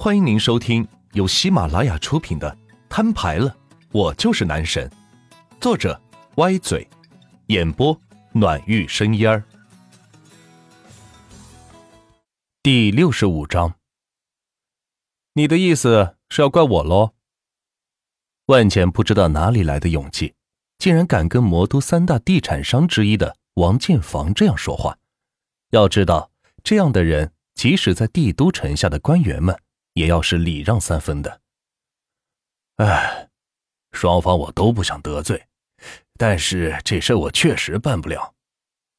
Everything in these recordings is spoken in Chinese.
欢迎您收听由喜马拉雅出品的《摊牌了，我就是男神》，作者歪嘴，演播暖玉生烟儿。第六十五章，你的意思是要怪我喽？万茜不知道哪里来的勇气，竟然敢跟魔都三大地产商之一的王建房这样说话。要知道，这样的人，即使在帝都城下的官员们。也要是礼让三分的。哎，双方我都不想得罪，但是这事我确实办不了。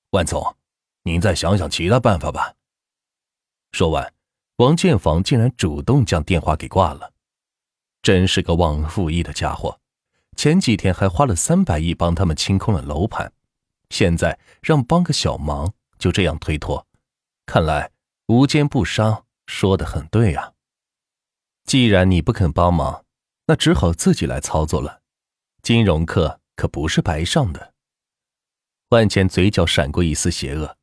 万总，您再想想其他办法吧。说完，王建房竟然主动将电话给挂了。真是个忘恩负义的家伙！前几天还花了三百亿帮他们清空了楼盘，现在让帮个小忙就这样推脱，看来无奸不商说的很对啊。既然你不肯帮忙，那只好自己来操作了。金融课可不是白上的。万茜嘴角闪过一丝邪恶，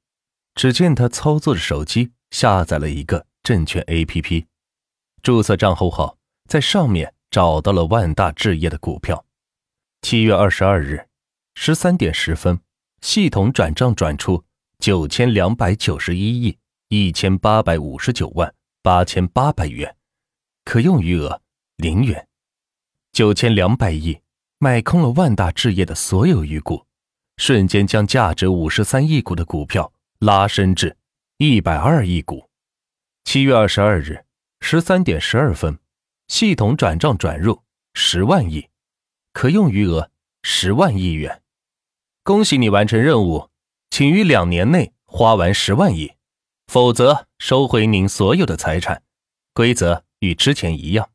只见他操作着手机，下载了一个证券 APP，注册账户后，在上面找到了万大置业的股票。七月二十二日十三点十分，系统转账转出九千两百九十一亿一千八百五十九万八千八百元。可用余额零元，九千两百亿买空了万大置业的所有余股，瞬间将价值五十三亿股的股票拉升至一百二亿股。七月二十二日十三点十二分，系统转账转入十万亿，可用余额十万亿元。恭喜你完成任务，请于两年内花完十万亿，否则收回您所有的财产。规则。与之前一样，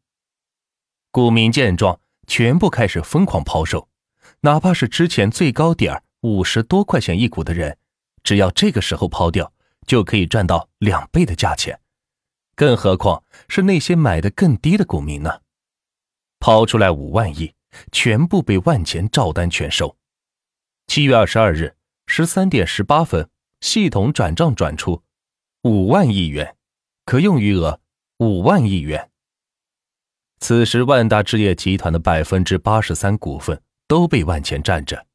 股民见状，全部开始疯狂抛售，哪怕是之前最高点五十多块钱一股的人，只要这个时候抛掉，就可以赚到两倍的价钱。更何况是那些买的更低的股民呢？抛出来五万亿，全部被万钱照单全收。七月二十二日十三点十八分，系统转账转出五万亿元，可用余额。五万亿元。此时，万大置业集团的百分之八十三股份都被万钱占着，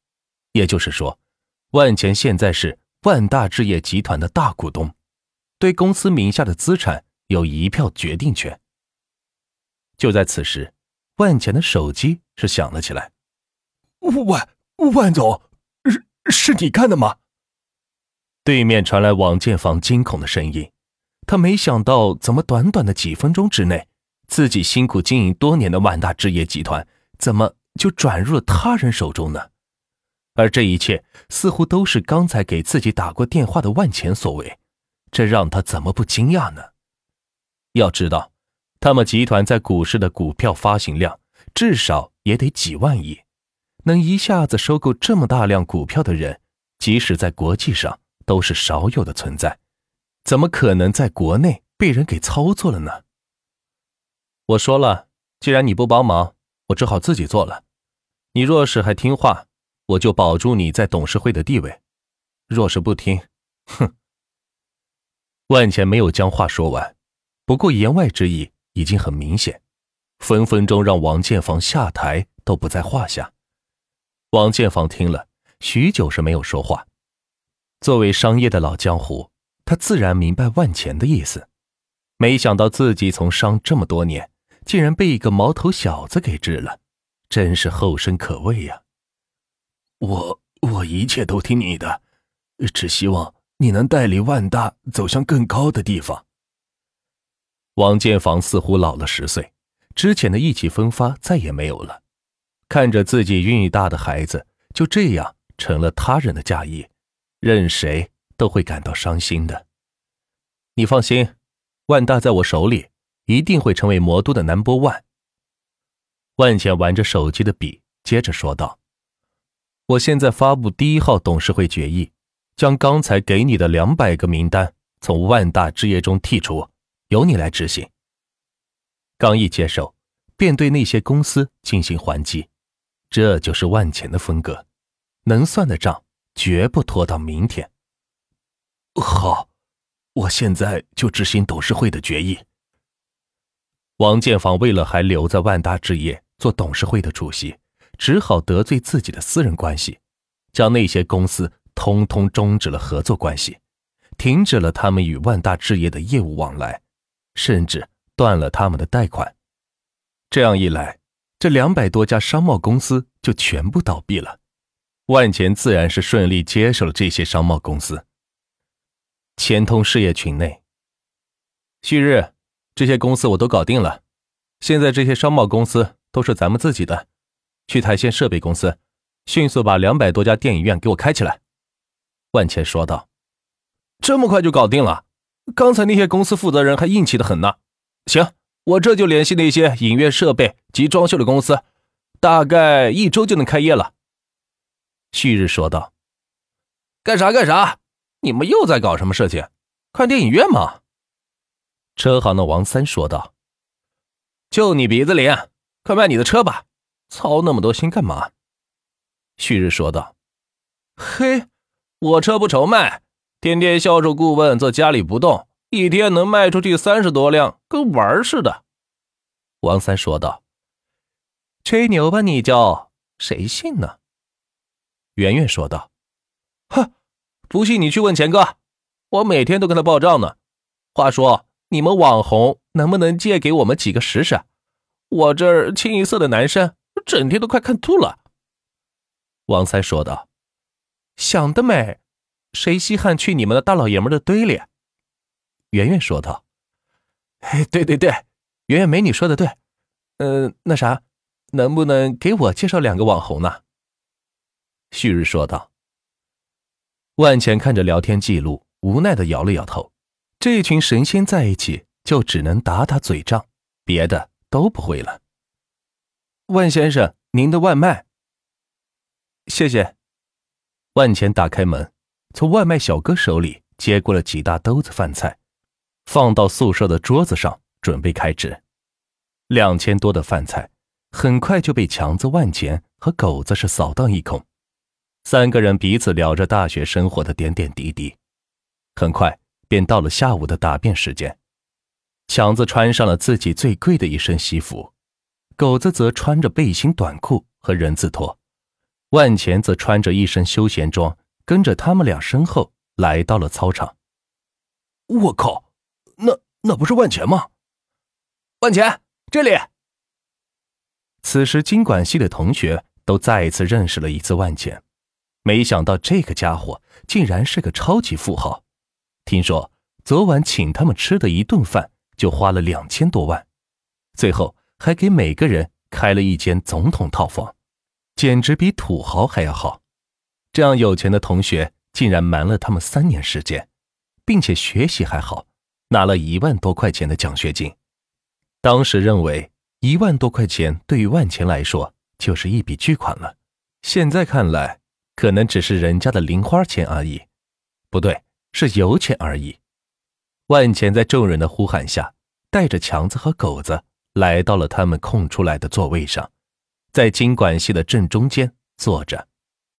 也就是说，万钱现在是万大置业集团的大股东，对公司名下的资产有一票决定权。就在此时，万钱的手机是响了起来。万万总，是是你干的吗？对面传来王建房惊恐的声音。他没想到，怎么短短的几分钟之内，自己辛苦经营多年的万大置业集团，怎么就转入了他人手中呢？而这一切似乎都是刚才给自己打过电话的万钱所为，这让他怎么不惊讶呢？要知道，他们集团在股市的股票发行量至少也得几万亿，能一下子收购这么大量股票的人，即使在国际上都是少有的存在。怎么可能在国内被人给操作了呢？我说了，既然你不帮忙，我只好自己做了。你若是还听话，我就保住你在董事会的地位；若是不听，哼！万钱没有将话说完，不过言外之意已经很明显，分分钟让王建房下台都不在话下。王建房听了许久是没有说话。作为商业的老江湖。他自然明白万钱的意思，没想到自己从商这么多年，竟然被一个毛头小子给治了，真是后生可畏呀！我我一切都听你的，只希望你能带领万大走向更高的地方。王建房似乎老了十岁，之前的意气风发再也没有了，看着自己孕育大的孩子就这样成了他人的嫁衣，任谁。都会感到伤心的。你放心，万大在我手里一定会成为魔都的 number one。万茜玩着手机的笔，接着说道：“我现在发布第一号董事会决议，将刚才给你的两百个名单从万大置业中剔除，由你来执行。”刚一接手，便对那些公司进行还击，这就是万钱的风格，能算的账绝不拖到明天。好，我现在就执行董事会的决议。王建房为了还留在万达置业做董事会的主席，只好得罪自己的私人关系，将那些公司通通终止了合作关系，停止了他们与万达置业的业务往来，甚至断了他们的贷款。这样一来，这两百多家商贸公司就全部倒闭了。万钱自然是顺利接手了这些商贸公司。钱通事业群内，旭日。这些公司我都搞定了，现在这些商贸公司都是咱们自己的。去台县设备公司，迅速把两百多家电影院给我开起来。”万钱说道。“这么快就搞定了？刚才那些公司负责人还硬气的很呢。行，我这就联系那些影院设备及装修的公司，大概一周就能开业了。”旭日说道。“干啥干啥？你们又在搞什么事情？看电影院吗？”车行的王三说道：“就你鼻子灵，快卖你的车吧！操那么多心干嘛？”旭日说道：“嘿，我车不愁卖，天天销售顾问坐家里不动，一天能卖出去三十多辆，跟玩似的。”王三说道：“吹牛吧你就，谁信呢？”圆圆说道：“哼，不信你去问钱哥，我每天都跟他报账呢。话说。”你们网红能不能借给我们几个试试？我这儿清一色的男生，整天都快看吐了。”王三说道。“想得美，谁稀罕去你们的大老爷们的堆里？”圆圆说道。“哎，对对对，圆圆美女说的对。嗯，那啥，能不能给我介绍两个网红呢？”旭日说道。万钱看着聊天记录，无奈的摇了摇头。这群神仙在一起，就只能打打嘴仗，别的都不会了。万先生，您的外卖。谢谢。万钱打开门，从外卖小哥手里接过了几大兜子饭菜，放到宿舍的桌子上，准备开吃。两千多的饭菜，很快就被强子、万钱和狗子是扫荡一空。三个人彼此聊着大学生活的点点滴滴，很快。便到了下午的答辩时间，强子穿上了自己最贵的一身西服，狗子则穿着背心短裤和人字拖，万钱则穿着一身休闲装，跟着他们俩身后来到了操场。我靠，那那不是万钱吗？万钱，这里。此时经管系的同学都再一次认识了一次万钱，没想到这个家伙竟然是个超级富豪。听说昨晚请他们吃的一顿饭就花了两千多万，最后还给每个人开了一间总统套房，简直比土豪还要好。这样有钱的同学竟然瞒了他们三年时间，并且学习还好，拿了一万多块钱的奖学金。当时认为一万多块钱对于万钱来说就是一笔巨款了，现在看来可能只是人家的零花钱而已。不对。是油钱而已。万钱在众人的呼喊下，带着强子和狗子来到了他们空出来的座位上，在经管系的正中间坐着。